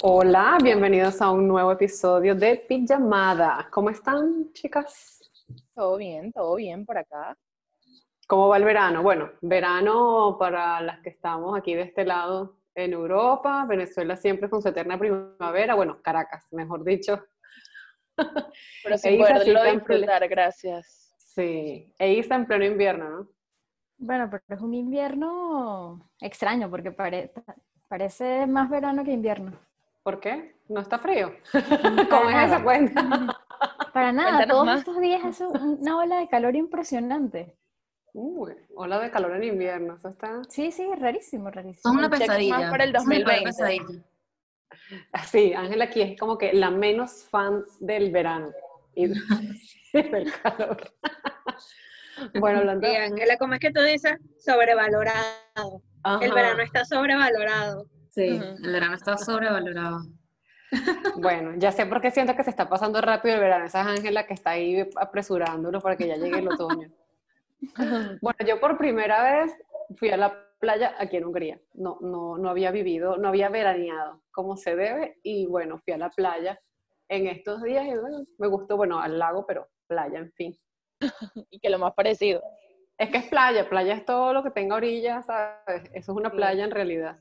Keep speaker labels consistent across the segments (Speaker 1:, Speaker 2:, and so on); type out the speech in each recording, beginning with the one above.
Speaker 1: Hola, bienvenidos a un nuevo episodio de Pijamada. ¿Cómo están, chicas?
Speaker 2: Todo bien, todo bien por acá.
Speaker 1: ¿Cómo va el verano? Bueno, verano para las que estamos aquí de este lado en Europa, Venezuela siempre con su eterna primavera, bueno, Caracas, mejor dicho.
Speaker 2: Pero sin poderlo disfrutar, gracias.
Speaker 1: Sí, e está en pleno invierno, ¿no?
Speaker 3: Bueno, pero es un invierno extraño porque parece más verano que invierno.
Speaker 1: ¿Por qué? ¿No está frío? ¿Cómo es esa cuenta?
Speaker 3: Para nada, todos estos días hace una ola de calor impresionante.
Speaker 1: Uy, ola de calor en invierno, eso está...
Speaker 3: Sí, sí, es rarísimo, rarísimo.
Speaker 4: Es una pesadilla.
Speaker 2: para el 2020.
Speaker 1: Sí, Ángela aquí es como que la menos fan del verano y del calor.
Speaker 5: bueno, hablando... Sí, Ángela, ¿cómo es que tú dices? Sobrevalorado. El verano está sobrevalorado.
Speaker 4: Sí, el verano está sobrevalorado.
Speaker 1: Bueno, ya sé por qué siento que se está pasando rápido el verano. Esa es Ángela que está ahí apresurándolo para que ya llegue el otoño. Bueno, yo por primera vez fui a la playa aquí en Hungría. No, no, no había vivido, no había veraneado como se debe y bueno, fui a la playa en estos días y bueno, me gustó, bueno, al lago, pero playa, en fin.
Speaker 2: y que lo más parecido.
Speaker 1: Es que es playa, playa es todo lo que tenga orillas, ¿sabes? Eso es una playa en realidad.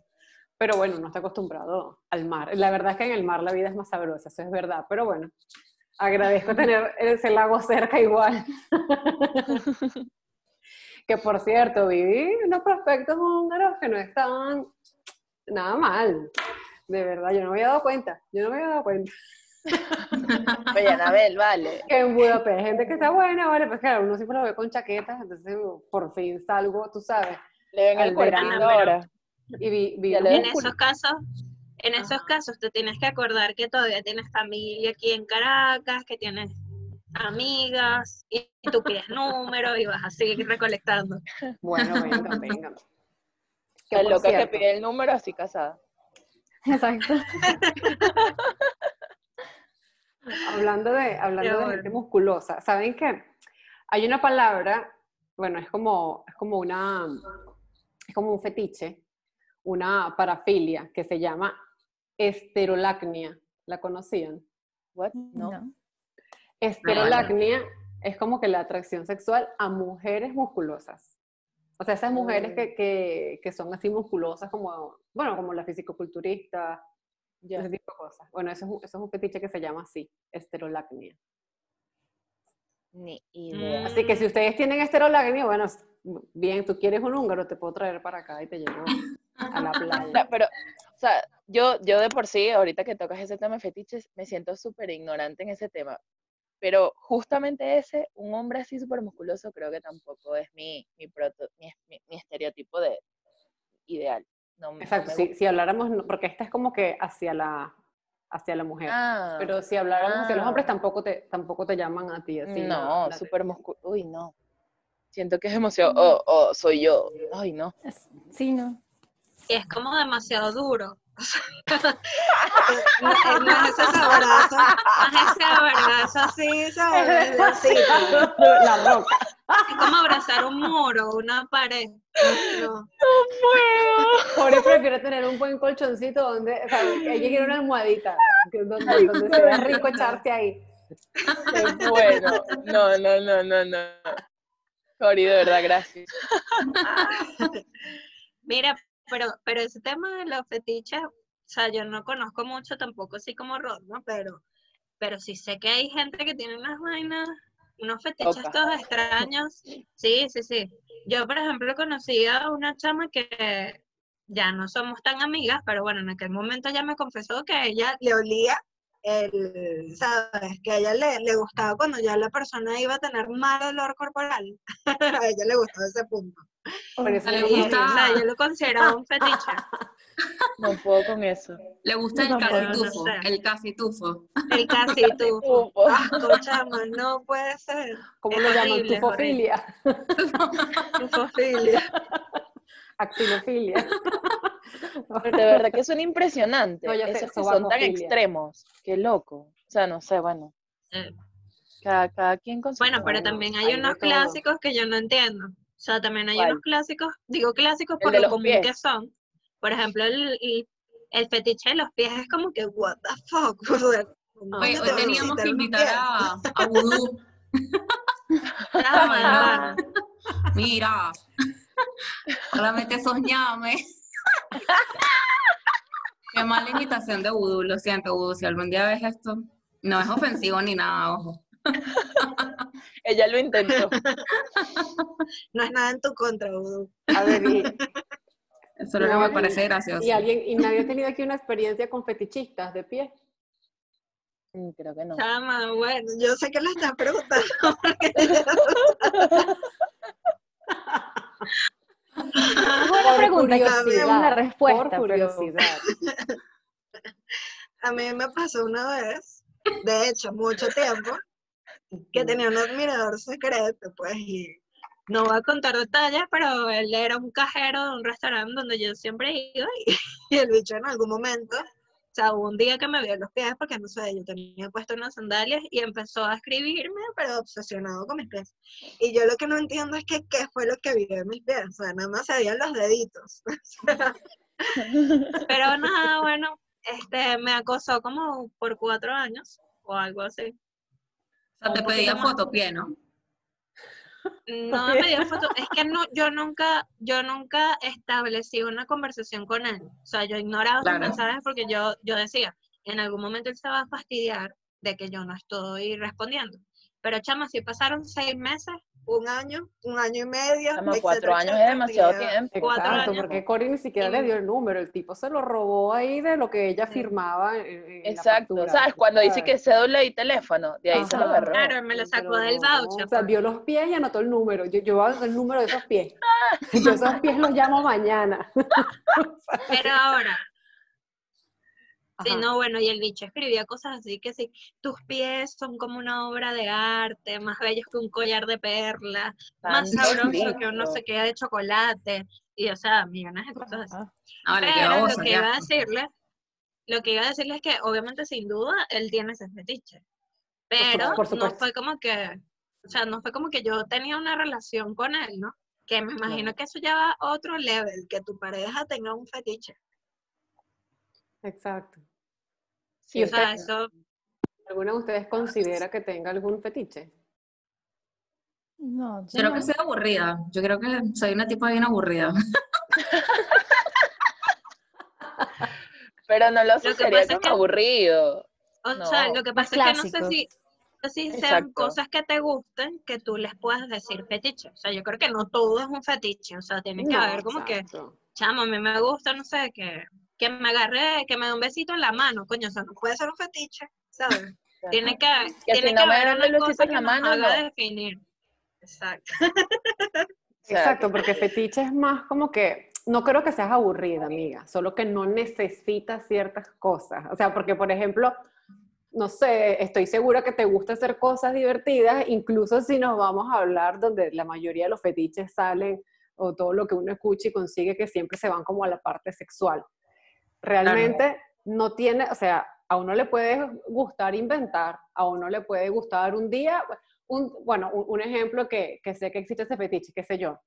Speaker 1: Pero bueno, no está acostumbrado al mar. La verdad es que en el mar la vida es más sabrosa, eso es verdad. Pero bueno, agradezco tener ese lago cerca igual. que por cierto, viví unos prospectos húngaros que no estaban nada mal. De verdad, yo no me había dado cuenta. Yo no me había dado cuenta.
Speaker 2: Oye, Anabel, vale.
Speaker 1: Que en Budapest, gente que está buena, vale, pues claro, uno siempre lo ve con chaquetas, entonces por fin salgo, tú sabes.
Speaker 2: Le ven el cuerpito ahora.
Speaker 5: Y en esos casos, en esos casos te tienes que acordar que todavía tienes familia aquí en Caracas, que tienes amigas, y tú pides números y vas a seguir recolectando.
Speaker 1: Bueno, venga, venga.
Speaker 2: Que es loca que pide el número así casada.
Speaker 3: Exacto.
Speaker 1: hablando de, hablando de gente musculosa, ¿saben qué? Hay una palabra, bueno, es como, es como una, es como un fetiche, una parafilia que se llama esterolacnia. ¿La conocían?
Speaker 2: What? No.
Speaker 1: Esterolacnia es como que la atracción sexual a mujeres musculosas. O sea, esas mujeres que, que, que son así musculosas como, bueno, como la fisicoculturista, ese tipo de cosas. Bueno, eso es, eso es un fetiche que se llama así, esterolacnia.
Speaker 2: Ni idea.
Speaker 1: Así que si ustedes tienen esterolacnia, bueno, bien, tú quieres un húngaro, te puedo traer para acá y te llevo a la playa.
Speaker 2: pero, o sea, yo, yo de por sí, ahorita que tocas ese tema de fetiches, me siento súper ignorante en ese tema. Pero justamente ese, un hombre así súper musculoso, creo que tampoco es mi, mi, mi, estereotipo de ideal.
Speaker 1: Exacto, si, habláramos, porque esta es como que hacia la, hacia la mujer.
Speaker 2: Ah,
Speaker 1: pero si habláramos hacia los hombres,
Speaker 2: ah.
Speaker 1: tampoco te, tampoco te llaman a ti así.
Speaker 2: No, súper musculoso. Uy, no. Siento que es emoción. O oh, soy yo. Ay, no.
Speaker 3: Sí, no.
Speaker 5: Y es como demasiado duro. no, es ese abrazo, no es ese abrazo así, ¿sabes? Así,
Speaker 1: la roca.
Speaker 5: Es como abrazar un muro, una pared.
Speaker 2: No, no puedo.
Speaker 1: Por eso prefiero tener un buen colchoncito donde, o sea, que llegue una almohadita, donde, donde se vea rico echarte ahí.
Speaker 2: Qué bueno. No, no, no, no, no. Cori, de verdad, gracias.
Speaker 5: Mira, pero, pero ese tema de los fetiches, o sea, yo no conozco mucho tampoco así como Rod, ¿no? Pero, pero sí sé que hay gente que tiene unas vainas, unos fetiches todos extraños. Sí, sí, sí. Yo, por ejemplo, conocí a una chama que ya no somos tan amigas, pero bueno, en aquel momento ella me confesó que a ella le olía el, ¿sabes? Que a ella le, le, gustaba cuando ya la persona iba a tener mal olor corporal. a ella le gustó ese punto.
Speaker 4: Por eso le gusta.
Speaker 5: yo lo considero un fetiche.
Speaker 2: No puedo con eso.
Speaker 4: Le gusta el casitufo. El casitufo.
Speaker 5: El casitufo. Escuchamos, no puede ser.
Speaker 1: ¿Cómo lo llaman? Tufofilia.
Speaker 5: Tufofilia.
Speaker 2: De verdad que son impresionantes. Esos que son tan extremos. Qué loco. O sea, no sé, bueno. Cada, cada quien con su
Speaker 5: Bueno, pero también hay, unos clásicos que yo no entiendo. O sea, también hay unos clásicos, digo clásicos por lo común que son. Por ejemplo, el, el fetiche de los pies es como que, what the fuck.
Speaker 4: Oye, hoy teníamos que invitar a, a Vudú. Mira, solamente soñame. Qué mala invitación de Vudú, lo siento, Vudú, si algún día ves esto, no es ofensivo ni nada, ojo.
Speaker 2: Ella lo intentó.
Speaker 5: No es nada en tu contra, Vudú.
Speaker 1: A ver, y,
Speaker 4: Eso es lo que me parece gracioso.
Speaker 1: y alguien, y nadie ha tenido aquí una experiencia con fetichistas de pie.
Speaker 2: Mm, Creo que no.
Speaker 5: Chama, bueno, yo sé que le estás preguntando. porque
Speaker 3: Buena
Speaker 1: Por
Speaker 3: pregunta, tenemos la respuesta.
Speaker 1: Por curiosidad.
Speaker 5: a mí me pasó una vez, de hecho, mucho tiempo, que tenía un admirador secreto, pues, y no voy a contar detalles, pero él era un cajero de un restaurante donde yo siempre iba y, y el bicho en algún momento, sea, hubo un día que me vio los pies porque no sé, yo tenía puesto unas sandalias y empezó a escribirme, pero obsesionado con mis pies. Y yo lo que no entiendo es que qué fue lo que vio en mis pies, o sea, nada más se veían los deditos. pero nada, bueno, este, me acosó como por cuatro años o algo así.
Speaker 4: O sea, te pedía
Speaker 5: más.
Speaker 4: fotopié, ¿no?
Speaker 5: No me dio foto, es que no, yo nunca, yo nunca establecí una conversación con él. O sea, yo ignoraba sus mensajes porque yo, yo decía, en algún momento él se va a fastidiar de que yo no estoy respondiendo. Pero chama, si pasaron seis meses, un año, un año y medio.
Speaker 2: Como cuatro años es demasiado tiempo.
Speaker 5: Cuatro
Speaker 1: Exacto,
Speaker 5: años.
Speaker 1: porque Cory ni siquiera le dio el número, el tipo se lo robó ahí de lo que ella
Speaker 5: Sí.
Speaker 1: firmaba en, en la
Speaker 2: Exacto. ¿Sabes? Cuando dice que cédula y teléfono, de ahí se lo agarró.
Speaker 5: Claro, me lo sacó
Speaker 1: Pero
Speaker 5: del
Speaker 1: no,
Speaker 5: voucher.
Speaker 1: O sea,
Speaker 5: pues.
Speaker 1: vio los pies y anotó el número. Yo, yo voy a anotar el número de esos pies. Yo esos pies los llamo mañana.
Speaker 5: Pero ahora, Sí, no, bueno, y el bicho escribía cosas así que sí, tus pies son como una obra de arte, más bellos que un collar de perlas, más sabroso que un no sé qué de chocolate, y o sea, millones de cosas así.
Speaker 3: Ah,
Speaker 4: Ah, qué
Speaker 5: Pero lo que iba a decirle, lo que iba a decirle es que obviamente sin duda él tiene ese fetiche, pero
Speaker 1: por
Speaker 5: no
Speaker 1: supuesto.
Speaker 5: fue como que, o sea, no fue como que yo tenía una relación con él, ¿no? Que me imagino que eso ya va a otro level, que tu pareja tenga un fetiche.
Speaker 1: Exacto.
Speaker 2: Sí,
Speaker 1: ¿Y
Speaker 5: O sea, eso
Speaker 1: alguna de ustedes considera que tenga algún fetiche?
Speaker 3: No,
Speaker 4: Yo creo
Speaker 3: no.
Speaker 4: que soy aburrida. Yo creo que soy una tipa bien aburrida.
Speaker 2: Pero no lo
Speaker 5: es
Speaker 2: como
Speaker 5: que-
Speaker 2: aburrido.
Speaker 5: O sea, lo que pasa es que no sé si, no sé si sean
Speaker 2: Exacto.
Speaker 5: cosas que te gusten que tú les puedas decir fetiche. O sea, yo creo que no todo es un fetiche. O sea, tiene que
Speaker 1: No,
Speaker 5: haber como que, chamo, a mí me gusta, no sé, que, que me agarre, que me dé un besito en la mano, coño, o sea, no puede ser un fetiche, ¿sabes? Tiene que,
Speaker 2: Que
Speaker 5: tiene
Speaker 2: si no
Speaker 5: que haber una cosa
Speaker 2: en
Speaker 5: que
Speaker 2: la
Speaker 5: nos
Speaker 2: mano,
Speaker 5: haga
Speaker 2: no.
Speaker 5: definir. Exacto.
Speaker 1: Exacto, porque fetiche es más como que, no creo que seas aburrida, amiga, solo que no necesitas ciertas cosas. O sea, porque, por ejemplo, no sé, estoy segura que te gusta hacer cosas divertidas, incluso si nos vamos a hablar donde la mayoría de los fetiches salen o todo lo que uno escucha y consigue que siempre se van como a la parte sexual. Realmente no tiene, o sea, a uno le puede gustar inventar, a uno le puede gustar un día, un, bueno, un, un ejemplo que, que sé que existe ese fetiche, qué sé yo.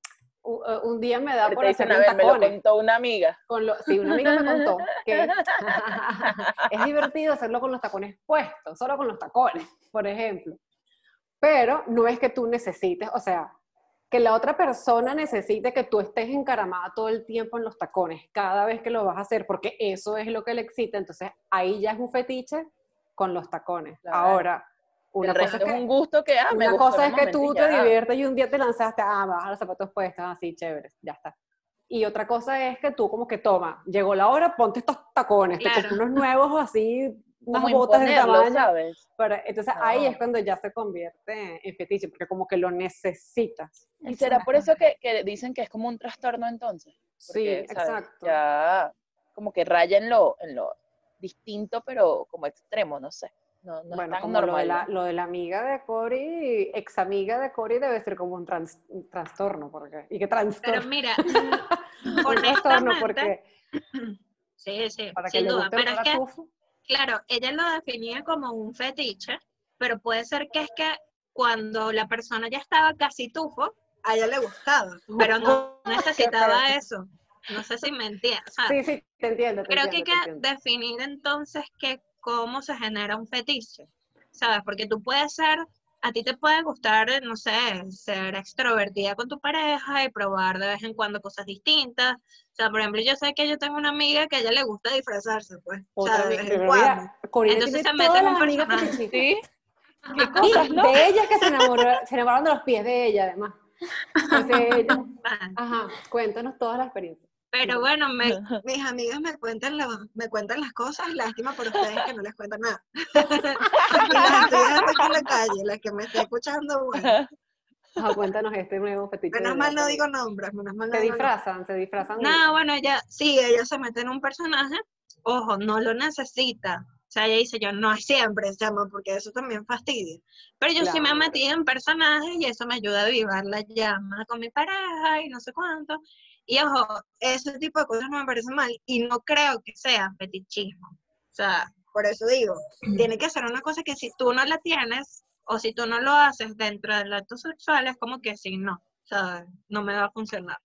Speaker 1: Un, eh, un día me da por
Speaker 2: dicen,
Speaker 1: hacerle
Speaker 2: a
Speaker 1: un
Speaker 2: ver, me lo contó una amiga.
Speaker 1: Con lo, sí, una amiga me contó que es divertido hacerlo con los tacones puestos, solo con los tacones, por ejemplo. Pero no es que tú necesites, o sea, que la otra persona necesite que tú estés encaramada todo el tiempo en los tacones, cada vez que lo vas a hacer, porque eso es lo que le excita. Entonces ahí ya es un fetiche con los tacones.
Speaker 2: Claro.
Speaker 1: Ahora, una cosa es que
Speaker 2: un gusto que, ah, me
Speaker 1: una cosa es que tú te
Speaker 2: ya.
Speaker 1: diviertes y un día te lanzaste, ah, vas a los zapatos puestos, así, chéveres, ya está. Y otra cosa es que tú como que toma, llegó la hora, ponte estos tacones, te
Speaker 5: Claro.
Speaker 1: compras unos nuevos así, unas
Speaker 2: Como
Speaker 1: botas de tamaño.
Speaker 2: ¿sabes?
Speaker 1: para- entonces ahí es cuando ya se convierte en fetiche, porque como que lo necesitas.
Speaker 2: Y será por eso que, que dicen que es como un trastorno entonces.
Speaker 1: Sí,
Speaker 2: Porque, ¿sabes?
Speaker 1: exacto.
Speaker 2: Ya como que raya en lo, en lo distinto, pero como extremo, no sé. No, no
Speaker 1: bueno,
Speaker 2: es tan
Speaker 1: como lo de,
Speaker 2: normal.
Speaker 1: la, lo de la amiga de Cory, ex amiga de Cory debe ser como un, trans- un trastorno, porque, y qué
Speaker 5: Pero
Speaker 1: trastorno,
Speaker 5: mira,
Speaker 1: un trastorno porque
Speaker 5: sí, sí,
Speaker 1: para que
Speaker 5: sin
Speaker 1: le
Speaker 5: duda, pero es que. Claro, ella lo definía como un fetiche, pero puede ser que es que cuando la persona ya estaba casi tufo, a ella le gustaba, pero no necesitaba eso. No sé si me entiendes. O sea,
Speaker 1: Sí, sí, te entiendo. te
Speaker 5: creo que hay que definir entonces que cómo se genera un fetiche, ¿sabes? Porque tú puedes ser, a ti te puede gustar, no sé, ser extrovertida con tu pareja y probar de vez en cuando cosas distintas. O sea, por ejemplo, yo sé que yo tengo una amiga que a ella le gusta disfrazarse, pues, o
Speaker 1: Otra
Speaker 5: sea, de
Speaker 1: amiga-
Speaker 5: vez en
Speaker 1: pero
Speaker 5: cuando.
Speaker 1: mira,
Speaker 5: Entonces se mete en un personaje.
Speaker 2: ¿Sí? ¿Qué
Speaker 1: Y
Speaker 2: cosas, no?
Speaker 1: de ellas que se, enamoró- se enamoraron de los pies de ella, además. Entonces, ella- ajá, cuéntanos todas las experiencias.
Speaker 5: Pero bueno, me- mis amigas me cuentan, lo- me cuentan las cosas, lástima por ustedes que no les cuentan nada. y las estoy dejando aquí en la calle, las que me estén escuchando, bueno.
Speaker 1: Ajá, cuéntanos este nuevo fetiche.
Speaker 5: Menos mal no digo nombres, menos mal no
Speaker 1: Se
Speaker 5: digo nombres.
Speaker 1: disfrazan, se disfrazan.
Speaker 5: No, bueno, ella, sí, ella se mete en un personaje, ojo, no lo necesita. O sea, ella dice, yo no siempre se llama, porque eso también fastidia. Pero yo sí me he
Speaker 1: Claro.
Speaker 5: metido en personajes y eso me ayuda a avivar la llama con mi pareja y no sé cuánto. Y ojo, ese tipo de cosas no me parece mal y no creo que sea fetichismo. O sea, por eso digo, tiene que ser una cosa que si tú no la tienes o si tú no lo haces dentro del acto sexual, es como que sí, no. O sea, no me va a funcionar.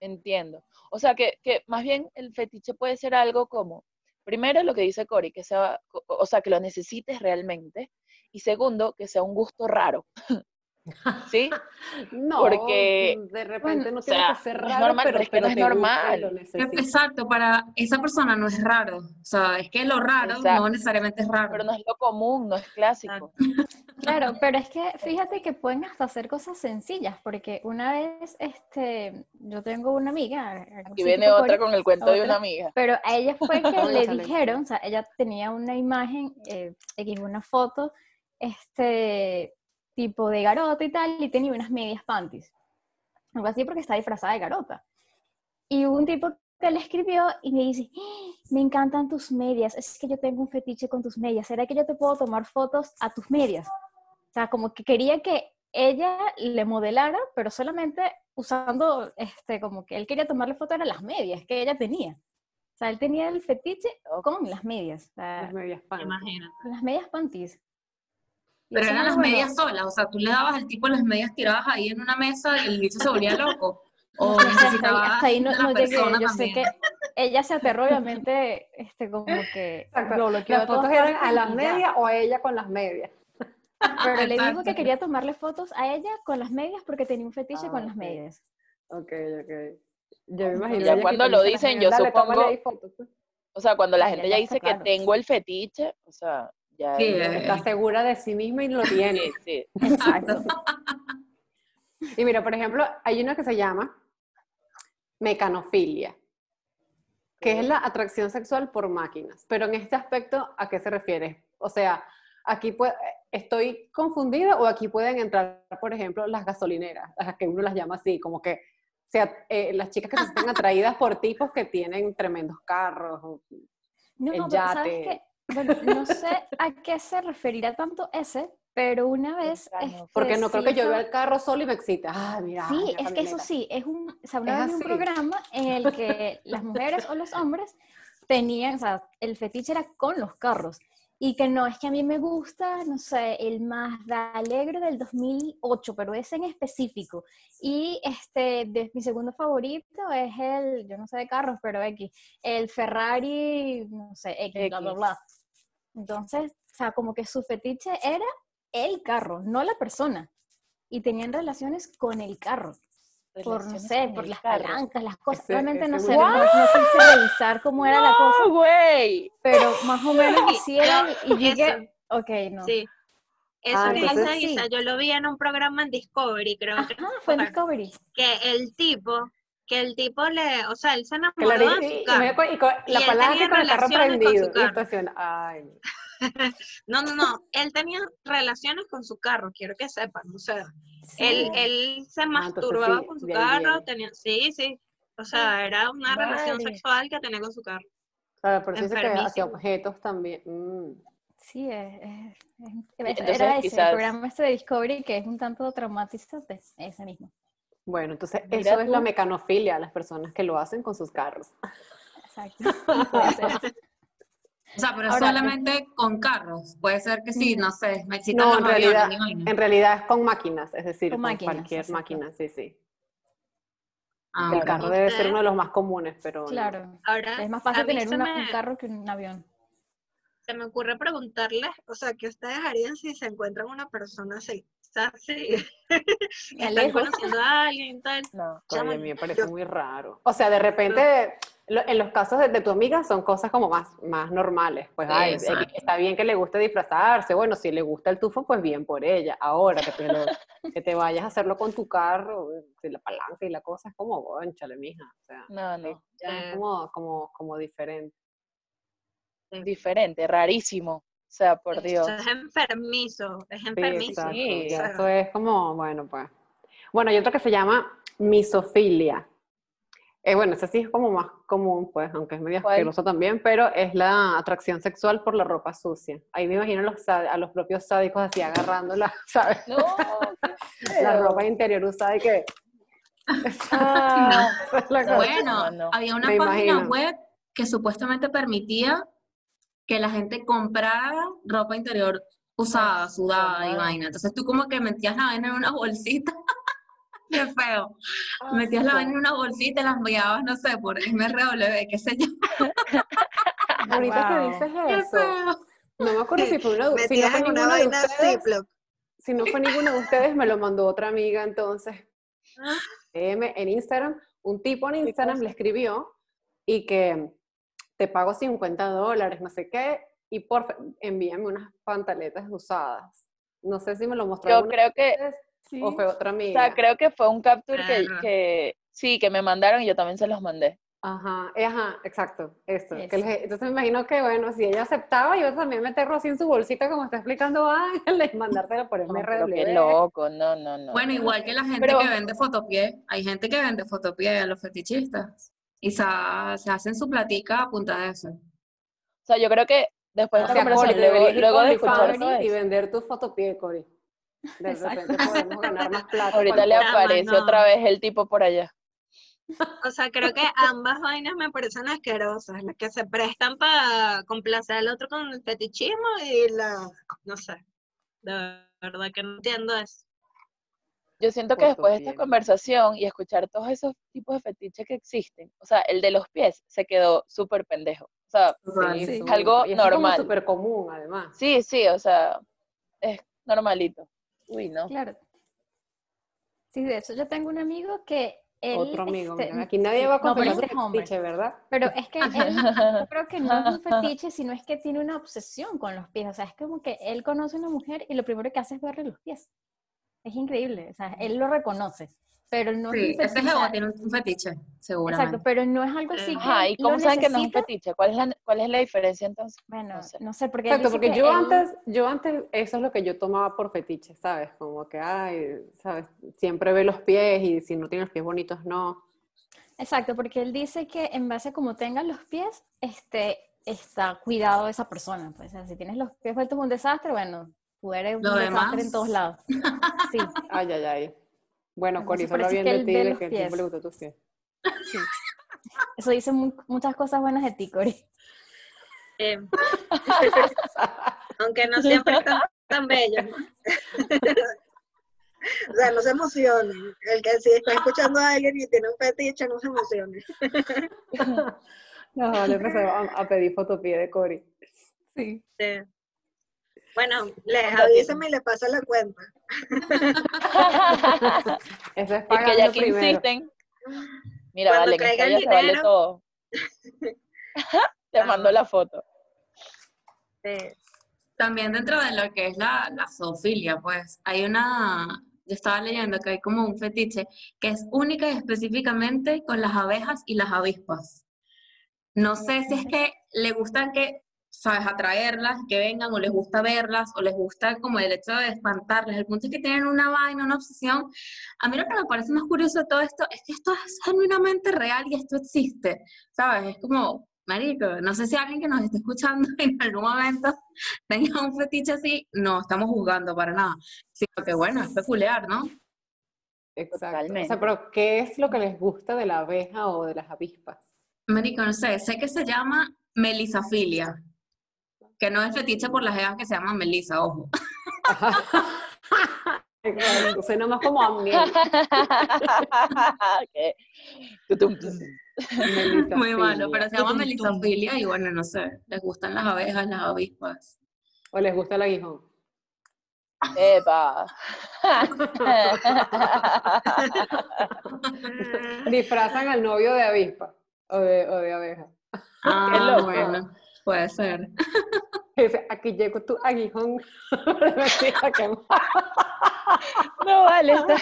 Speaker 2: Entiendo. O sea, que, que más bien el fetiche puede ser algo como, primero lo que dice Cory, que sea, o sea, que lo necesites realmente, y segundo, que sea un gusto raro. ¿Sí?
Speaker 1: No,
Speaker 2: Porque,
Speaker 1: de repente no
Speaker 2: o
Speaker 1: tiene
Speaker 2: sea,
Speaker 1: que ser
Speaker 2: es
Speaker 1: raro,
Speaker 2: normal,
Speaker 1: pero,
Speaker 2: pero es que no es normal.
Speaker 4: Exacto, para esa persona no es raro. O sea, es que lo raro
Speaker 2: Exacto.
Speaker 4: no necesariamente es raro.
Speaker 2: Pero no es lo común, no es clásico.
Speaker 3: Claro, pero es que fíjate que pueden hasta hacer cosas sencillas, porque una vez, este, yo tengo una amiga,
Speaker 2: Aquí viene otra con el cuento de una amiga.
Speaker 3: Pero a ella fue que le dijeron, o sea, ella tenía una imagen, eh, una foto, este, tipo de garota y tal, y tenía unas medias panties. Algo así porque está disfrazada de garota. Y un tipo que le escribió y me dice, "¡Ah! me encantan tus medias, es que yo tengo un fetiche con tus medias, ¿será que yo te puedo tomar fotos a tus medias? O sea, como que quería que ella le modelara, pero solamente usando, este, como que él quería tomarle foto a las medias que ella tenía. O sea, él tenía el fetiche con las medias, o sea,
Speaker 1: Las medias.
Speaker 5: Imagínate.
Speaker 3: las medias panties.
Speaker 4: Pero eran
Speaker 3: era
Speaker 4: las
Speaker 3: bueno.
Speaker 4: medias solas, o sea, tú le dabas al tipo las medias tiradas ahí en una mesa y el bicho se volvía loco. O
Speaker 3: No sé, hasta ahí,
Speaker 4: necesitaba
Speaker 3: hasta ahí no, no llegué.
Speaker 4: persona
Speaker 3: Yo sé
Speaker 4: también.
Speaker 3: que ella se aterró, obviamente, este, como que
Speaker 1: Exacto.
Speaker 3: lo bloqueó
Speaker 1: Las fotos eran a las medias o a ella con las medias.
Speaker 3: Pero le dijo que quería tomarle fotos a ella con las medias porque tenía un fetiche
Speaker 1: Ah,
Speaker 3: con las
Speaker 1: ok.
Speaker 3: medias.
Speaker 1: Ok, ok. Yo me imagino.
Speaker 2: Ya cuando lo dicen, yo supongo-
Speaker 1: pues.
Speaker 2: O sea, cuando la
Speaker 3: Ah,
Speaker 2: gente
Speaker 3: ya
Speaker 2: dice que
Speaker 3: claro.
Speaker 2: tengo el fetiche, o sea, ya
Speaker 4: Sí, eh,
Speaker 1: Está segura de sí misma y lo tiene.
Speaker 2: sí, sí.
Speaker 3: Exacto.
Speaker 1: Y mira, por ejemplo, hay una que se llama mecanofilia, que es la atracción sexual por máquinas. Pero en este aspecto, ¿a qué se refiere? O sea, aquí puede, estoy confundida o aquí pueden entrar, por ejemplo, las gasolineras, las que uno las llama así, como que sea, eh, las chicas que se sienten atraídas por tipos que tienen tremendos carros. o-
Speaker 3: No,
Speaker 1: El
Speaker 3: no, pero ¿sabes
Speaker 1: yate.
Speaker 3: qué? Bueno, no sé a qué se referirá tanto ese, pero una vez...
Speaker 2: Mecano-
Speaker 1: Porque
Speaker 3: este,
Speaker 1: no creo
Speaker 3: sí
Speaker 1: que yo vea el carro solo y me excita. Ah, mira.
Speaker 3: Sí, es que eso sí, es un, o sea, una vez un programa en el que las mujeres o los hombres tenían, o sea, el fetiche era con los carros. Y que no, es que a mí me gusta, no sé, el Mazda Alegre del 2008, pero ese en específico. Y este, de, mi segundo favorito es el, yo no sé de carros, pero X, el Ferrari, no sé, X, bla, bla,
Speaker 2: X.
Speaker 3: bla. Entonces, o sea, como que su fetiche era el carro, no la persona. Y tenían relaciones con el carro por, no sé, por las
Speaker 2: carro.
Speaker 3: palancas, las cosas.
Speaker 1: Ese-
Speaker 3: Realmente no
Speaker 1: ese
Speaker 3: sé,
Speaker 1: muy-
Speaker 3: no, no quise revisar cómo era la cosa,
Speaker 2: ¡No, güey!
Speaker 3: pero más o menos
Speaker 5: pero
Speaker 3: Y dije,
Speaker 5: eso-
Speaker 3: ok, no.
Speaker 5: Sí. Eso
Speaker 1: Ah,
Speaker 5: que
Speaker 1: entonces
Speaker 3: sí.
Speaker 5: yo lo vi en un programa en Discovery, creo que,
Speaker 3: Ajá, fue en
Speaker 5: fue,
Speaker 3: Discovery.
Speaker 5: que el tipo, que el tipo le, o sea, él se
Speaker 1: la,
Speaker 5: enamoró de su carro.
Speaker 1: y con- y
Speaker 5: Y
Speaker 1: la
Speaker 5: él
Speaker 1: y con el carro
Speaker 5: relaciones con su
Speaker 1: prendido. y
Speaker 5: carro.
Speaker 1: Ay,
Speaker 5: No, no, no, él tenía relaciones con su carro, quiero que sepan, o sea, él,
Speaker 3: Sí.
Speaker 5: él se
Speaker 1: Ah, entonces
Speaker 5: masturbaba
Speaker 1: sí,
Speaker 5: con su carro,
Speaker 1: viene.
Speaker 5: tenía, sí, sí, o sea, era una relación
Speaker 2: Madre.
Speaker 5: sexual que tenía con su carro.
Speaker 1: claro, por eso dice que hacia
Speaker 5: Enfermísimo.
Speaker 1: objetos también. Mm.
Speaker 3: Sí, es, es- es-
Speaker 2: entonces
Speaker 3: era ese,
Speaker 2: quizás-
Speaker 3: el programa este de Discovery que es un tanto traumatizante, ese mismo.
Speaker 1: Bueno, entonces
Speaker 2: Mira
Speaker 1: eso es la mecanofilia, las personas que lo hacen con sus carros.
Speaker 3: Exacto.
Speaker 4: O sea, pero
Speaker 3: Ahora-
Speaker 4: solamente con carros. Puede ser que sí, no sé, me
Speaker 1: No, en realidad, en realidad es con máquinas, es decir,
Speaker 3: Con
Speaker 1: con,
Speaker 3: máquinas,
Speaker 1: cualquier
Speaker 3: exacto.
Speaker 1: máquina, sí, sí.
Speaker 4: Ah,
Speaker 1: El carro debe ser uno de los más comunes, pero... no.
Speaker 5: Ahora,
Speaker 3: Es más fácil tener
Speaker 5: se
Speaker 3: una-
Speaker 5: me-
Speaker 3: un carro que un avión.
Speaker 5: se me ocurre preguntarles, o sea, ¿qué ustedes harían si se encuentran una persona así? O sea, si
Speaker 3: Me
Speaker 5: están conociendo a alguien y tal.
Speaker 2: No.
Speaker 1: Oye, a mí me parece muy raro. O sea, de repente, lo- en los casos de, de tu amiga son cosas como más, más normales. Pues,
Speaker 4: Sí,
Speaker 1: ay, está bien que le guste disfrazarse. Bueno, si le gusta el tufo, pues bien por ella. Ahora, que te, lo- que te vayas a hacerlo con tu carro, y la palanca y la cosa, es como, bonchale, mija. O sea,
Speaker 2: No, no.
Speaker 1: es como, como, como diferente.
Speaker 2: Diferente, rarísimo. O sea, por Dios.
Speaker 5: Eso es enfermizo, es
Speaker 1: Sí,
Speaker 5: enfermizo.
Speaker 2: Sí.
Speaker 5: Sea,
Speaker 1: eso es como, bueno, pues. Bueno, hay otro que se llama misofilia. Eh, bueno, ese sí es como más común, pues, aunque es medio
Speaker 2: ¿Cuál?
Speaker 1: asqueroso también, pero es la atracción sexual por la ropa sucia. Ahí me imagino los, a los propios sádicos así agarrándola, ¿sabes?
Speaker 2: No,
Speaker 1: La ropa interior usada y que...
Speaker 2: Ah,
Speaker 1: cosa.
Speaker 4: Bueno,
Speaker 2: No, no.
Speaker 4: había una
Speaker 1: Me
Speaker 4: página
Speaker 1: imagino.
Speaker 4: web que supuestamente permitía que la gente comprara ropa interior usada, sudada y vaina. Entonces tú como que metías la vaina en una bolsita. Qué feo.
Speaker 1: Ah,
Speaker 4: Metías la vaina en una bolsita y la enviabas, no sé, por MRW, qué sé yo.
Speaker 1: Ahorita que
Speaker 3: Wow.
Speaker 1: dices
Speaker 4: Qué
Speaker 1: eso,
Speaker 4: feo.
Speaker 1: no me acuerdo si fue una, si no fue
Speaker 5: en una
Speaker 1: ninguna de
Speaker 5: vaina
Speaker 1: ustedes, si no fue ninguno de ustedes, me lo mandó otra amiga entonces.
Speaker 5: Ah.
Speaker 1: En Instagram, un tipo en Instagram le escribió y que te pago 50 dólares, no sé qué, y por envíame unas pantaletas usadas. No sé si me lo mostró
Speaker 2: Yo creo que,
Speaker 1: ustedes o fue otra
Speaker 2: o
Speaker 1: amiga.
Speaker 2: sea, creo que fue un capture que, sí, que me mandaron y yo también se los mandé.
Speaker 1: Ajá, eh, ajá, exacto, eso. que les- entonces me imagino que, bueno, si ella aceptaba, yo también meterlo así en su bolsita, como está explicando Ángel, y mandártelo por
Speaker 2: No, pero
Speaker 1: MRW.
Speaker 2: qué loco, no, no, no.
Speaker 4: Bueno, igual que la gente
Speaker 2: Pero-
Speaker 4: que vende fotopié, hay gente que vende fotopié a los fetichistas y se, se hacen su platica a punta de eso.
Speaker 2: O sea, yo creo que después
Speaker 1: O
Speaker 2: de
Speaker 1: Cori,
Speaker 2: conversación, luego, de escuchar
Speaker 1: y vender tu fotopié, Cori. De
Speaker 3: Exacto.
Speaker 1: repente podemos ganar más plata.
Speaker 2: ahorita le aparece
Speaker 5: no.
Speaker 2: otra vez el tipo por allá.
Speaker 5: O sea, creo que ambas vainas me parecen asquerosas, las que se prestan para complacer al otro con el fetichismo y la, no sé, de verdad que no entiendo eso.
Speaker 2: Yo siento que después de esta conversación y escuchar todos esos tipos de fetiches que existen, o sea, el de los pies se quedó súper pendejo. O sea.
Speaker 1: Sí,
Speaker 3: Sí.
Speaker 1: súper.
Speaker 2: Algo
Speaker 1: y eso es como
Speaker 2: normal.
Speaker 1: súper común, además.
Speaker 2: sí, sí, o sea, es normalito. Uy, no.
Speaker 3: Claro. Sí, de hecho yo tengo un amigo que él,
Speaker 1: Otro amigo.
Speaker 3: este,
Speaker 1: mira, aquí nadie va a
Speaker 3: no,
Speaker 1: confesar
Speaker 3: es hombre.
Speaker 1: fetiche, ¿verdad?
Speaker 3: Pero es que él, yo creo que no es un fetiche, sino es que tiene una obsesión con los pies. O sea, es como que él conoce a una mujer y lo primero que hace es verle los pies. Es increíble. O sea, él lo reconoce. Pero no
Speaker 4: Sí,
Speaker 3: es un
Speaker 4: ese
Speaker 3: fetiche.
Speaker 4: tiene un fetiche, seguramente.
Speaker 3: Exacto, pero no es algo así que
Speaker 2: Ajá, ¿y cómo saben que no es un fetiche? ¿Cuál es la, cuál es la diferencia entonces?
Speaker 3: Bueno,
Speaker 2: No sé.
Speaker 3: no sé, porque
Speaker 1: Exacto, porque
Speaker 3: que
Speaker 1: yo
Speaker 3: él-
Speaker 1: antes, yo antes, eso es lo que yo tomaba por fetiche, ¿sabes? Como que, ay, ¿sabes? Siempre ve los pies y si no tiene los pies bonitos, no.
Speaker 3: Exacto, porque él dice que en base a cómo tengan los pies, este, está cuidado de esa persona. Pues, o sea, si tienes los pies vueltos un desastre, bueno, tú eres un desastre en todos lados. Sí,
Speaker 1: Ay, ay, ay. Bueno, Cori, solo bien
Speaker 3: que
Speaker 1: de
Speaker 3: él
Speaker 1: ti
Speaker 3: ve
Speaker 1: de
Speaker 3: los
Speaker 1: que el tiempo
Speaker 3: pies.
Speaker 1: le gustó tus pies.
Speaker 3: sí. Eso dice mu- muchas cosas buenas de ti, Cori.
Speaker 5: Eh, aunque no siempre están tan bellos. ¿no? o sea, no se emocionen. El que si está escuchando a alguien y tiene un fetiche, no se emocione.
Speaker 1: No, le empezó a, a pedir fotopie de Cori.
Speaker 3: Sí.
Speaker 5: Sí. Bueno, les avísame y le pasa la cuenta.
Speaker 1: Eso es
Speaker 2: que
Speaker 1: pagando
Speaker 2: ya que
Speaker 1: primero.
Speaker 2: insisten. Mira,
Speaker 5: Cuando
Speaker 2: vale, se vale
Speaker 5: dinero.
Speaker 2: todo. Te
Speaker 5: Ah.
Speaker 2: mando la foto.
Speaker 5: Sí.
Speaker 4: También dentro de lo que es la, la zoofilia, pues hay una, yo estaba leyendo que hay como un fetiche que es única y específicamente con las abejas y las avispas. No sé si es que le gustan que, sabes, atraerlas, que vengan, o les gusta verlas, o les gusta como el hecho de espantarlas. El punto es que tienen una vaina, una obsesión. A mí lo que me parece más curioso de todo esto es que esto es genuinamente real y esto existe, ¿sabes? Es como, marico, no sé si alguien que nos esté escuchando en algún momento tenga un fetiche así, no estamos juzgando para nada, sino que bueno, es peculiar, ¿no?
Speaker 1: Exacto. O
Speaker 2: Totalmente.
Speaker 1: sea, pero ¿qué es lo que les gusta de la abeja o de las avispas?
Speaker 4: Marico, no sé, sé que se llama melisafilia, que no es fetiche por las abejas que se llaman melisa, ojo.
Speaker 1: Exacto, suena más como a mí.
Speaker 2: ¿Qué?
Speaker 4: Muy malo, pero se llama melisofilia y bueno, no sé, les gustan las abejas, las avispas.
Speaker 1: ¿O les gusta el aguijón?
Speaker 2: Epa.
Speaker 1: Disfrazan al novio de avispa o de, o de abeja.
Speaker 4: Ah,
Speaker 2: loco.
Speaker 4: bueno, puede ser.
Speaker 1: Dice, aquí llegó tu aguijón.
Speaker 2: No vale, está.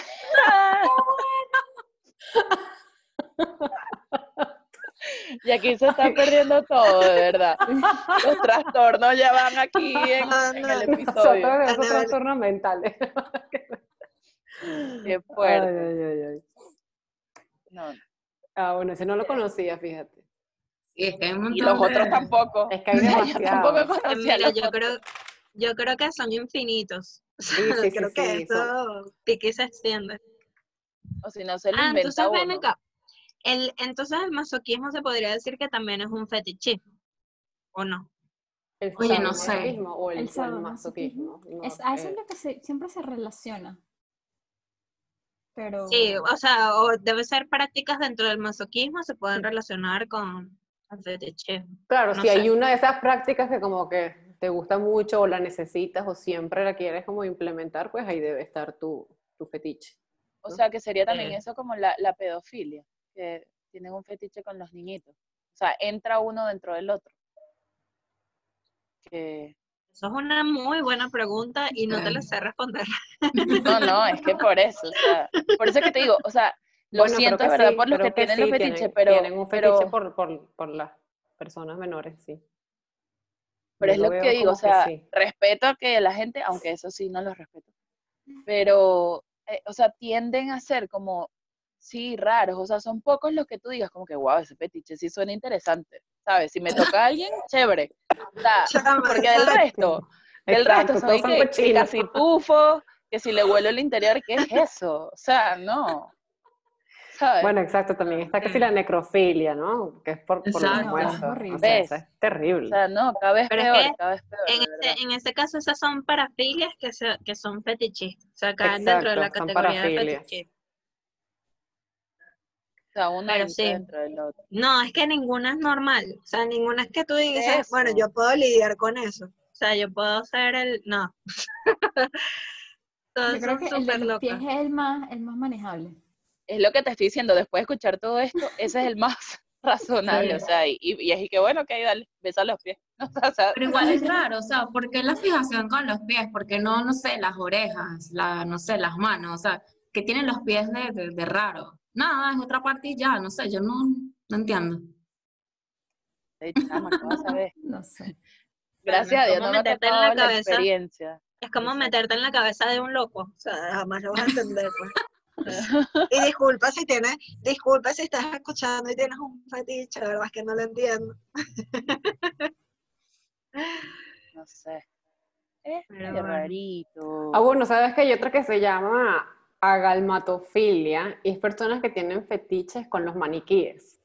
Speaker 2: Y aquí se está perdiendo todo, de verdad. Los trastornos ya van aquí en, en el episodio.
Speaker 1: tenemos
Speaker 5: Ana,
Speaker 1: trastornos mentales.
Speaker 2: Qué fuerte.
Speaker 1: ay, ay, ay.
Speaker 2: No.
Speaker 1: Ah, bueno, ese no lo conocía, fíjate.
Speaker 4: Sí, es que hay un montón
Speaker 2: Y los otros tampoco.
Speaker 1: Es que hay
Speaker 2: Yo tampoco conocía
Speaker 5: Mira, yo creo, yo creo que son infinitos.
Speaker 1: Sí, sí, sí,
Speaker 5: creo que
Speaker 1: sí,
Speaker 5: esto pique se extiende.
Speaker 2: O si no se lo
Speaker 5: Ah,
Speaker 2: inventa
Speaker 5: entonces ven
Speaker 2: uno.
Speaker 5: acá. El, entonces el masoquismo se podría decir que también es un fetichismo, ¿o no?
Speaker 1: El
Speaker 4: Oye, no sé.
Speaker 1: O el,
Speaker 3: El
Speaker 1: masoquismo. no,
Speaker 3: Es, a eso
Speaker 1: eh,
Speaker 3: es lo que se- siempre se relaciona. Pero
Speaker 5: Sí, o sea, o debe ser prácticas dentro del masoquismo, se pueden relacionar con
Speaker 1: Claro,
Speaker 5: no
Speaker 1: si hay una de esas prácticas que como que te gusta mucho o la necesitas o siempre la quieres como implementar, pues ahí debe estar tu, tu fetiche.
Speaker 2: O sea, que sería también
Speaker 5: Eh.
Speaker 2: eso como la, la pedofilia, que tienen un fetiche con los niñitos. O sea, entra uno dentro del otro. Que...
Speaker 5: Eso es una muy buena pregunta y no te la sé responder.
Speaker 2: No, no, es que por eso, o sea, por eso que te digo, o sea, lo
Speaker 1: Bueno,
Speaker 2: siento
Speaker 1: que
Speaker 2: verdad
Speaker 1: sí,
Speaker 2: por los que
Speaker 1: creo
Speaker 2: tienen los
Speaker 1: sí,
Speaker 2: fetiches,
Speaker 1: tienen-
Speaker 2: pero,
Speaker 1: Tienen un fetiche
Speaker 2: pero,
Speaker 1: por, por, por las personas menores, sí.
Speaker 2: pero
Speaker 1: Yo
Speaker 2: es lo que
Speaker 1: veo
Speaker 2: digo, o
Speaker 1: que
Speaker 2: sea,
Speaker 1: sí.
Speaker 2: respeto a que la gente, aunque eso sí no lo respeto, pero, eh, o sea, tienden a ser como, sí, raros, o sea, son pocos los que tú digas como que, wow, ese fetiche sí suena interesante, ¿sabes? Si me toca a alguien, chévere, o sea, porque del resto, del
Speaker 1: Exacto,
Speaker 2: resto soy
Speaker 1: son
Speaker 2: que, que casi tufo, que si le huelo el interior, ¿qué es eso? O sea, no, ¿sabes?
Speaker 1: Bueno, exacto, también está que si la necrofilia, ¿no? Que es por, por los.
Speaker 3: Es horrible.
Speaker 1: O sea, es terrible.
Speaker 2: O sea, no, cada vez
Speaker 5: Pero es
Speaker 2: peor,
Speaker 5: que
Speaker 2: cada vez peor.
Speaker 5: En ese,
Speaker 2: verdad.
Speaker 5: en ese caso, esas son parafilias que, se- que son fetichistas. O sea, caen dentro de la
Speaker 1: Exacto, son
Speaker 5: categoría de
Speaker 1: parafilias.
Speaker 5: fetichismo.
Speaker 2: O sea, uno
Speaker 5: pero sí.
Speaker 2: dentro del otro.
Speaker 5: No, es que ninguna es normal. O sea, ninguna es que tú digas, bueno, yo puedo lidiar con eso. O sea, yo puedo ser el. No. Todas
Speaker 3: yo creo que el de los pies es el más, el más manejable.
Speaker 2: Es lo que te estoy diciendo, después de escuchar todo esto, ese es el más razonable, o sea, y, y es y que bueno, que dale, besa los pies. O sea,
Speaker 4: Pero igual es raro, o sea, ¿por qué la fijación con los pies? ¿Por qué no, no sé, las orejas, la, no sé, las manos? O sea, que tienen los pies de, de, de raro? Nada, es otra parte y ya, no sé, yo no, no entiendo.
Speaker 2: Ay, chama.
Speaker 3: No sé.
Speaker 2: Gracias a Dios no me
Speaker 5: meterte en la
Speaker 2: la,
Speaker 5: cabeza.
Speaker 2: experiencia.
Speaker 5: Es como meterte en la cabeza de un loco. O sea, jamás lo vas a entender, pues. Y disculpa si tienes, disculpa si estás escuchando y tienes un fetiche, la verdad es que no lo entiendo.
Speaker 2: No sé. Es
Speaker 5: Pero
Speaker 2: rarito.
Speaker 1: Ah, bueno, sabes que hay otra que se llama agalmatofilia y es personas que tienen fetiches con los maniquíes.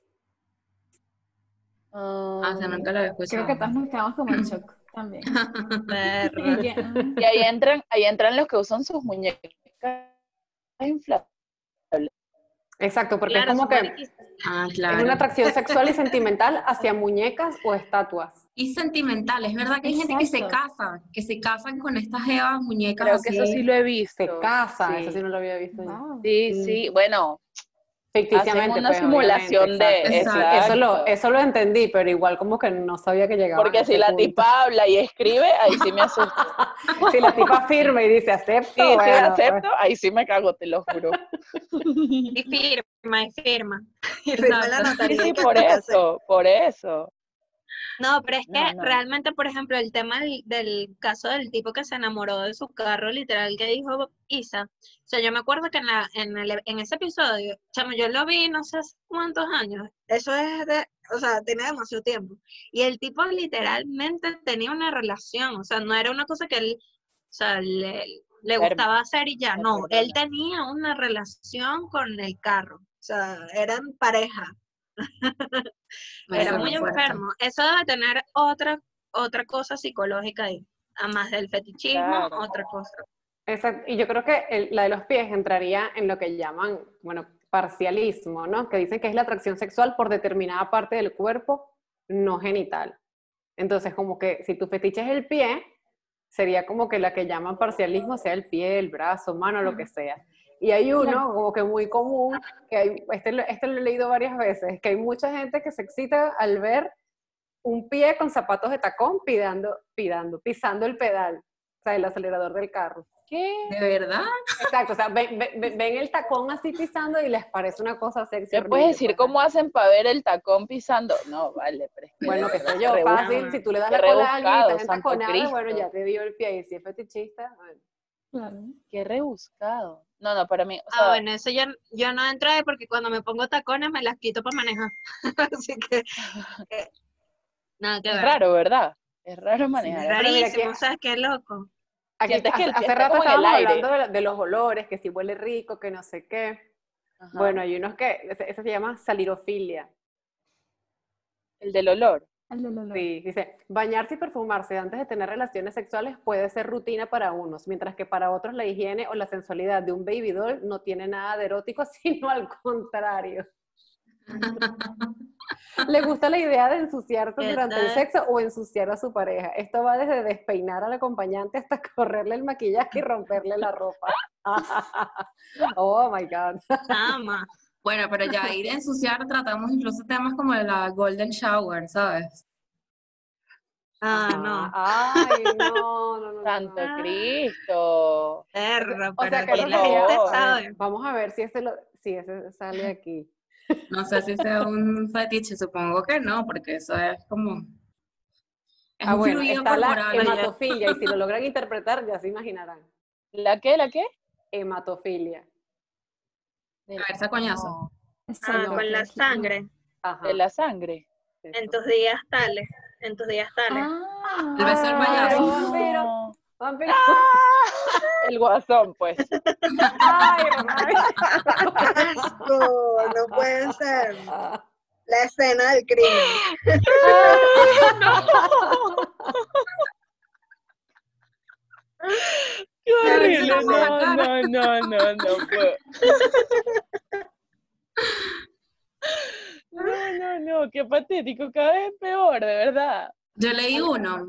Speaker 4: Ah, sí,
Speaker 2: Um,
Speaker 4: nunca lo había
Speaker 3: Creo
Speaker 4: escuchado.
Speaker 3: que todos nos quedamos como en shock también.
Speaker 5: Perra.
Speaker 3: Y que, ah,
Speaker 2: y ahí entran, ahí entran los que usan sus muñecas inflables.
Speaker 1: Exacto, porque
Speaker 5: Claro,
Speaker 1: es como que.
Speaker 4: Ah,
Speaker 1: es una atracción sexual y sentimental hacia muñecas o estatuas.
Speaker 4: Y sentimental, es verdad que hay gente que se casa, que se casan con estas evas muñecas
Speaker 2: Creo que eso sí lo he visto.
Speaker 1: Se casa, eso
Speaker 2: Sí.
Speaker 1: no lo había visto. yo.
Speaker 3: wow.
Speaker 2: Sí,
Speaker 1: Mm.
Speaker 2: sí, bueno,
Speaker 1: Ficticiamente.
Speaker 2: Hacen una
Speaker 1: pues,
Speaker 2: simulación de-
Speaker 1: exacto.
Speaker 4: exacto.
Speaker 1: Eso, lo, eso lo entendí, pero igual como que no sabía que llegaba.
Speaker 2: porque si la tipa habla y escribe, ahí sí me asusto.
Speaker 1: Si la tipa firme y dice acepto,
Speaker 2: Sí, sí,
Speaker 1: bueno, pues,
Speaker 2: acepto, ahí sí me cago, te lo juro.
Speaker 5: Y firma, y firma. Y firma la notaría.
Speaker 2: sí, por eso, por eso.
Speaker 5: No, pero es que
Speaker 2: No, no.
Speaker 5: realmente, por ejemplo, el tema del, del caso del tipo que se enamoró de su carro, literal, que dijo Isa. O sea, yo me acuerdo que en, la, en, el- en ese episodio, chamo, yo lo vi no sé hace cuántos años. Eso es de, o sea, tiene demasiado tiempo. Y el tipo literalmente tenía una relación, o sea, no era una cosa que él, o sea, le, le gustaba hacer y ya, no, él tenía una relación con el carro. O sea, eran pareja. Era muy enfermo. Eso debe tener otra, otra cosa psicológica ahí. Además del fetichismo,
Speaker 2: Claro.
Speaker 5: otra cosa.
Speaker 1: Exacto. Y yo creo que el- la de los pies entraría en lo que llaman, bueno, parcialismo, ¿no? Que dicen que es la atracción sexual por determinada parte del cuerpo no genital. Entonces, como que si tu fetiche es el pie, sería como que la que llaman parcialismo sea el pie, el brazo, mano, lo que sea. Y hay uno como que muy común, que hay, este, lo- este lo he leído varias veces, que hay mucha gente que se excita al ver un pie con zapatos de tacón pidando, pidando, pisando el pedal, o sea, el acelerador del carro.
Speaker 2: ¿Qué?
Speaker 4: ¿De verdad?
Speaker 1: Exacto, o sea, ven, ven- ven- el tacón así pisando y les parece una cosa sexy.
Speaker 2: ¿Me
Speaker 1: horrible,
Speaker 2: puedes decir cómo hacen para ver el tacón pisando? No, vale, pero es que
Speaker 1: Bueno, qué sé yo, fácil, si tú le das la cola a alguien y estás entaconada, bueno, ya te vio el pie y si es fetichista, bueno.
Speaker 3: Claro.
Speaker 2: Qué rebuscado. No, no, para mí, o
Speaker 5: Ah,
Speaker 2: sea,
Speaker 5: bueno, eso yo, yo no entro ahí porque cuando me pongo tacones me las quito para manejar. Así que, que- nada que
Speaker 2: es
Speaker 5: ver.
Speaker 2: raro, ¿verdad? Es raro
Speaker 5: Es
Speaker 2: manejar.
Speaker 1: Mira
Speaker 5: rarísimo,
Speaker 1: que-
Speaker 5: ¿sabes qué loco?
Speaker 1: Aquí,
Speaker 2: que
Speaker 1: hace, hace rato estábamos
Speaker 2: aire.
Speaker 1: hablando de, de los olores, que si huele rico, que no sé qué.
Speaker 2: Ajá.
Speaker 1: Bueno, hay unos que, ese, ese se llama salirofilia.
Speaker 2: El del olor.
Speaker 1: Sí, dice, bañarse y perfumarse antes de tener relaciones sexuales puede ser rutina para unos, mientras que para otros la higiene o la sensualidad de un baby doll no tiene nada de erótico, sino al contrario. Le gusta la idea de ensuciarse
Speaker 5: ¿Qué
Speaker 1: durante el sexo o ensuciar a su pareja. Esto va desde despeinar al acompañante hasta correrle el maquillaje y romperle la ropa. oh my God.
Speaker 5: Ama.
Speaker 4: Bueno, pero ya ir a ensuciar tratamos incluso temas como la golden shower, ¿sabes?
Speaker 5: Ah, no.
Speaker 1: Ay, no, no, no, no.
Speaker 2: Santo
Speaker 5: Ah.
Speaker 2: Cristo.
Speaker 5: Perro,
Speaker 1: O sea,
Speaker 5: pero
Speaker 1: que
Speaker 2: por
Speaker 5: la
Speaker 1: no
Speaker 5: gente
Speaker 2: favor.
Speaker 5: sabe.
Speaker 1: Vamos a ver si ese, lo, si ese sale aquí.
Speaker 4: No sé si sea un fetiche, supongo que no, porque eso es como... Es
Speaker 1: ah,
Speaker 4: un
Speaker 1: bueno,
Speaker 4: fluido
Speaker 1: está la hematofilia y si lo logran interpretar ya se imaginarán.
Speaker 2: ¿La qué? ¿La qué?
Speaker 1: Hematofilia.
Speaker 2: De
Speaker 4: Caerse a coñazo.
Speaker 2: no,
Speaker 5: Ah, con la
Speaker 3: aquí.
Speaker 5: sangre.
Speaker 1: Ajá.
Speaker 2: de la sangre.
Speaker 1: eso.
Speaker 5: En tus días tales. En tus días tales.
Speaker 3: Ah,
Speaker 4: El beso del
Speaker 1: Ay,
Speaker 4: payaso.
Speaker 1: vampiro,
Speaker 2: No.
Speaker 1: vampiro.
Speaker 2: El guasón, pues.
Speaker 1: Ay, ay.
Speaker 5: asco, no puede ser. La escena del crimen.
Speaker 2: Qué
Speaker 4: A si
Speaker 2: horrible. No, no, no, no, no puedo. No, no, no, qué patético, cada vez peor, de verdad.
Speaker 4: Yo leí uno,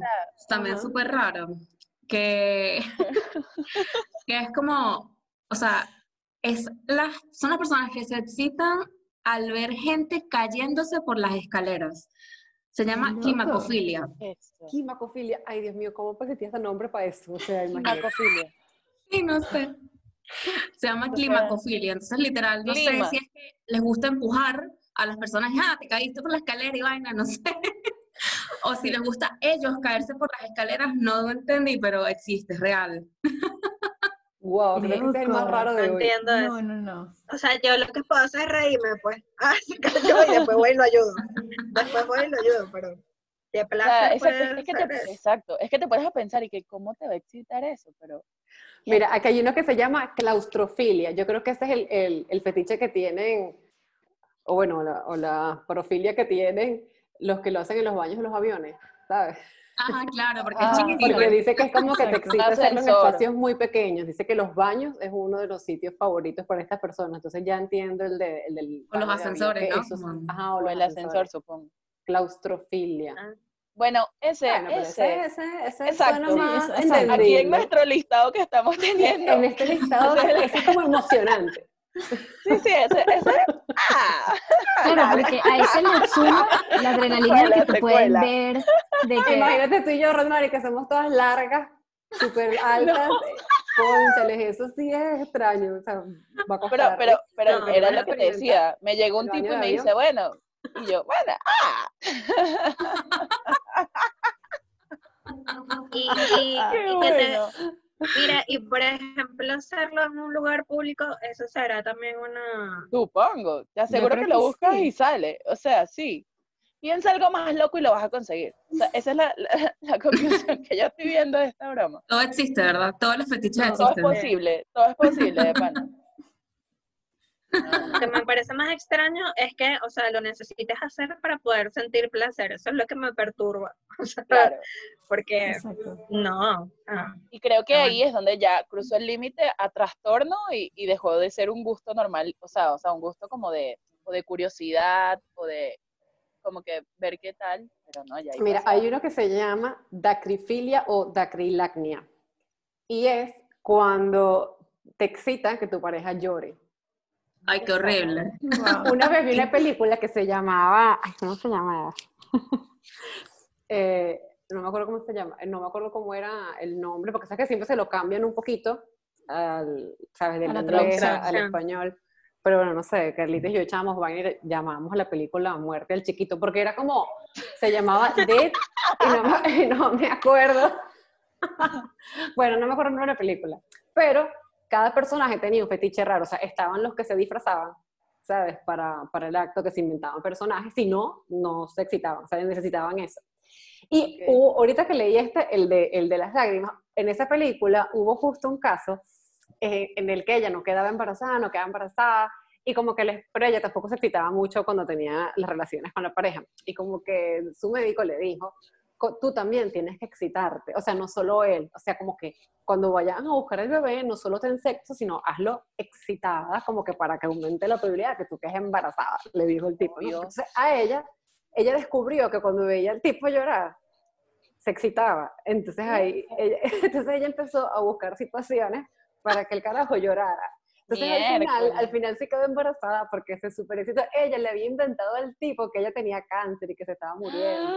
Speaker 4: también súper raro, que, que es como, o sea, es las, son las personas que se excitan al ver gente cayéndose por las escaleras. Se llama
Speaker 1: loco.
Speaker 4: quimacofilia.
Speaker 2: Eso.
Speaker 1: Quimacofilia. Ay, Dios mío, ¿cómo existía ese nombre para eso? O sea, imagínate.
Speaker 2: Macofilia.
Speaker 4: Sí, no sé. Se llama climacofilia. Entonces, literal, no
Speaker 2: Clima.
Speaker 4: sé si es que les gusta empujar a las personas, ah, te caíste por la escalera y vaina, no sé. o si les gusta a ellos caerse por las escaleras, no lo entendí, pero existe, es real.
Speaker 1: Wow, creo que ese es el más raro
Speaker 5: No
Speaker 1: de hoy.
Speaker 5: entiendo
Speaker 3: No,
Speaker 5: eso.
Speaker 3: no, no.
Speaker 5: O sea, yo lo que puedo hacer es reírme, pues. Ah, se cayó y después voy y lo ayudo. Después voy y lo ayudo, pero
Speaker 2: O sea, es, que te,
Speaker 5: eso.
Speaker 2: exacto, es que te pones a pensar y que cómo te va a excitar eso, pero
Speaker 1: Mira, aquí hay uno que se llama claustrofilia. Yo creo que ese es el, el- el fetiche que tienen, o bueno, la, o la profilia que tienen los que lo hacen en los baños de los aviones, ¿sabes?
Speaker 4: Ajá, claro, porque
Speaker 2: Ah,
Speaker 4: es chiquitito.
Speaker 1: Porque dice que es como que te excita hacerlo en espacios muy pequeños. Dice que los baños es uno de los sitios favoritos para estas personas. Entonces ya entiendo el, de, el del...
Speaker 4: O los ascensores, ¿no?
Speaker 1: esos-
Speaker 4: Como-
Speaker 1: ajá, o,
Speaker 2: el ascensor, supongo.
Speaker 1: Claustrofilia.
Speaker 5: Ah,
Speaker 2: Bueno, ese,
Speaker 1: Bueno,
Speaker 2: ese,
Speaker 1: ese, ese, ese
Speaker 2: Exacto.
Speaker 1: suena más
Speaker 3: Sí, eso- exacto.
Speaker 2: aquí en nuestro listado que estamos teniendo,
Speaker 1: En este listado, es como emocionante.
Speaker 2: Sí, sí, ese, ese, ah,
Speaker 3: Claro, porque a ese le suma la adrenalina de que te pueden
Speaker 2: secuela.
Speaker 3: ver, de que
Speaker 1: Imagínate tú y yo, Rosmary, que somos todas largas, súper altas. Cónchales, eso sí es extraño. O sea, va a
Speaker 2: pero,
Speaker 1: costar.
Speaker 2: pero, pero
Speaker 5: No,
Speaker 2: era lo que te decía, me llegó un tipo y me dice, bueno, y yo, bueno, ah,
Speaker 5: Y, y- que te,
Speaker 2: bueno.
Speaker 5: Mira, y por ejemplo, hacerlo en un lugar público, eso será también una.
Speaker 2: Supongo, te aseguro que lo buscas
Speaker 1: sí.
Speaker 2: y sale, o sea, sí. Piensa algo más loco y lo vas a conseguir. O sea, esa es la, la, la conclusión que yo estoy viendo de esta broma.
Speaker 4: Todo existe, ¿verdad? Todos los fetiches
Speaker 2: Todo es
Speaker 4: existen.
Speaker 2: posible, todo es posible, de pana.
Speaker 5: Lo que me parece más extraño es que, o sea, lo necesites hacer para poder sentir placer. Eso es lo que me perturba. O sea,
Speaker 2: Claro.
Speaker 5: porque
Speaker 3: Exacto.
Speaker 5: no. ah,
Speaker 2: Y creo que
Speaker 5: Ah,
Speaker 2: ahí es donde ya cruzó el límite a trastorno y, y dejó de ser un gusto normal, o sea, o sea, un gusto como de, o de curiosidad, o de como que ver qué tal, pero no, ya
Speaker 1: Mira, hay uno que se llama dacrifilia o dacrilacnia. Y es cuando te excita que tu pareja llore.
Speaker 4: Ay, qué horrible.
Speaker 3: Guau.
Speaker 1: Una vez vi una película que se llamaba, ay, ¿cómo se llamaba? Eh, no me acuerdo cómo se llama, no me acuerdo cómo era el nombre, porque sabes que siempre se lo cambian un poquito, al, ¿sabes? Del
Speaker 3: A la
Speaker 1: inglés al español. Pero bueno, no sé, Carlitos y yo echábamos vaina y llamábamos a la película Muerte al Chiquito, porque era como, se llamaba Dead, y no me, y no me acuerdo. bueno, no me acuerdo el nombre de la película, pero cada personaje tenía un fetiche raro, o sea, estaban los que se disfrazaban, ¿sabes? Para, para el acto que se inventaban personajes, si no, no se excitaban, o sea, necesitaban eso. Y
Speaker 2: Ok.
Speaker 1: hubo- ahorita que leí este, el de, el de las lágrimas, en esa película hubo justo un caso eh, en el que ella no quedaba embarazada, no quedaba embarazada, y como que les, pero ella tampoco se excitaba mucho cuando tenía las relaciones con la pareja. Y como que su médico le dijo, "Co- tú también tienes que excitarte, o sea, no solo él, o sea, como que cuando vayan a buscar el bebé, no solo ten sexo, sino hazlo excitada, como que para que aumente la probabilidad de que tú quedes embarazada, le dijo el tipo. ¿no? Entonces a ella, ella descubrió que cuando veía al tipo llorar, se excitaba. Entonces ahí, ella, entonces ella empezó a buscar situaciones para que el carajo llorara. Entonces al final, al final se quedó embarazada porque se super excitó. Ella le había inventado al tipo que ella tenía cáncer y que se estaba muriendo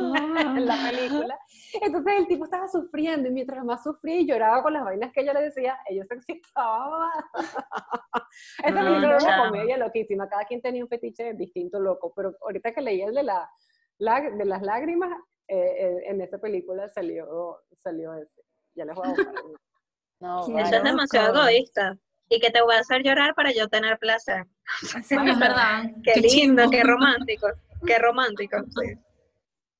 Speaker 1: en la película. Entonces el tipo estaba sufriendo y mientras más sufría y lloraba con las vainas que ella le decía, ella se excitaba. Esa
Speaker 4: No,
Speaker 1: película era una comedia loquísima, cada quien tenía un fetiche distinto loco, pero ahorita que leí el de, la, la- de las lágrimas, eh, eh, en esa película salió, salió ese. Ya les voy a buscar.
Speaker 2: No,
Speaker 5: Eso es demasiado egoísta. Y que te voy a hacer llorar para yo tener placer.
Speaker 4: Bueno, es verdad.
Speaker 5: Qué, lindo,
Speaker 4: chimbo.
Speaker 5: qué romántico. Qué romántico. sí.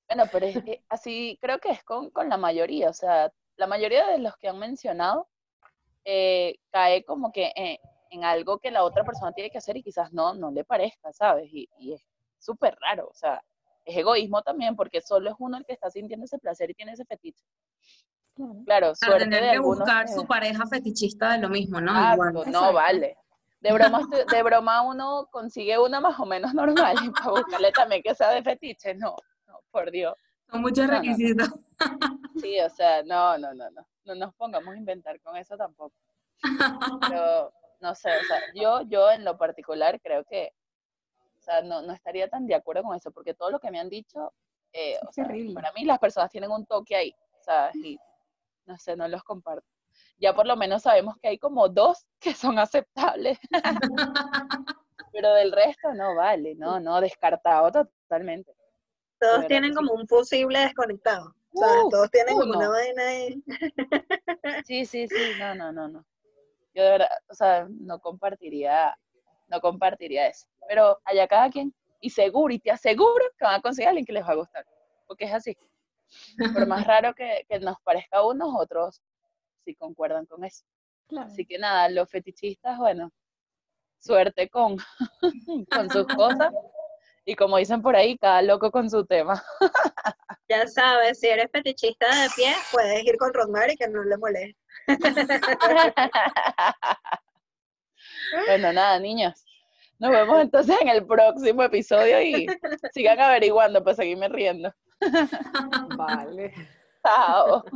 Speaker 2: Bueno, pero es que así creo que es con, con la mayoría, o sea, la mayoría de los que han mencionado eh, cae como que en, en algo que la otra persona tiene que hacer y quizás no, no le parezca, ¿sabes? Y, y es súper raro, o sea, es egoísmo también porque solo es uno el que está sintiendo ese placer y tiene ese fetiche.
Speaker 3: Claro.
Speaker 2: Claro,
Speaker 4: tener
Speaker 2: de
Speaker 4: que
Speaker 2: algunos
Speaker 4: buscar su pareja fetichista de lo mismo, ¿no?
Speaker 2: Exacto,
Speaker 4: Igual.
Speaker 2: no
Speaker 3: Exacto.
Speaker 2: vale. De broma, de broma uno consigue una más o menos normal y para buscarle también que sea de fetiche, no, no, por Dios.
Speaker 4: Son muchos
Speaker 2: No, no, no.
Speaker 4: requisitos.
Speaker 2: Sí, o sea, no, no, no, no. No nos pongamos a inventar con eso tampoco. Pero, no sé, o sea, yo, yo en lo particular creo que, o sea, no, no estaría tan de acuerdo con eso, porque todo lo que me han dicho, eh, o sea, para mí las personas tienen un toque ahí, ¿sabes? Y, no sé, no los comparto. Ya por lo menos sabemos que hay como dos que son aceptables, pero del resto no vale, no, no, descartado totalmente.
Speaker 5: Todos tienen como un fusible desconectado. Todos tienen como una vaina ahí.
Speaker 2: Sí, sí, sí, no, no, no, no. Yo de verdad, o sea, no compartiría, no compartiría eso. Pero allá cada quien, y seguro, y te aseguro que van a conseguir a alguien que les va a gustar, porque es así. Por más raro que, que nos parezca a unos, otros sí concuerdan con eso.
Speaker 3: Claro.
Speaker 2: Así que nada, los fetichistas, bueno, suerte con, con sus cosas. Y como dicen por ahí, cada loco con su tema.
Speaker 5: Ya sabes, si eres fetichista de pie, puedes ir con Rosemary que no le moleste.
Speaker 2: Bueno, nada, niños. Nos vemos entonces en el próximo episodio y sigan averiguando para seguirme riendo.
Speaker 1: Vale.
Speaker 2: Chao.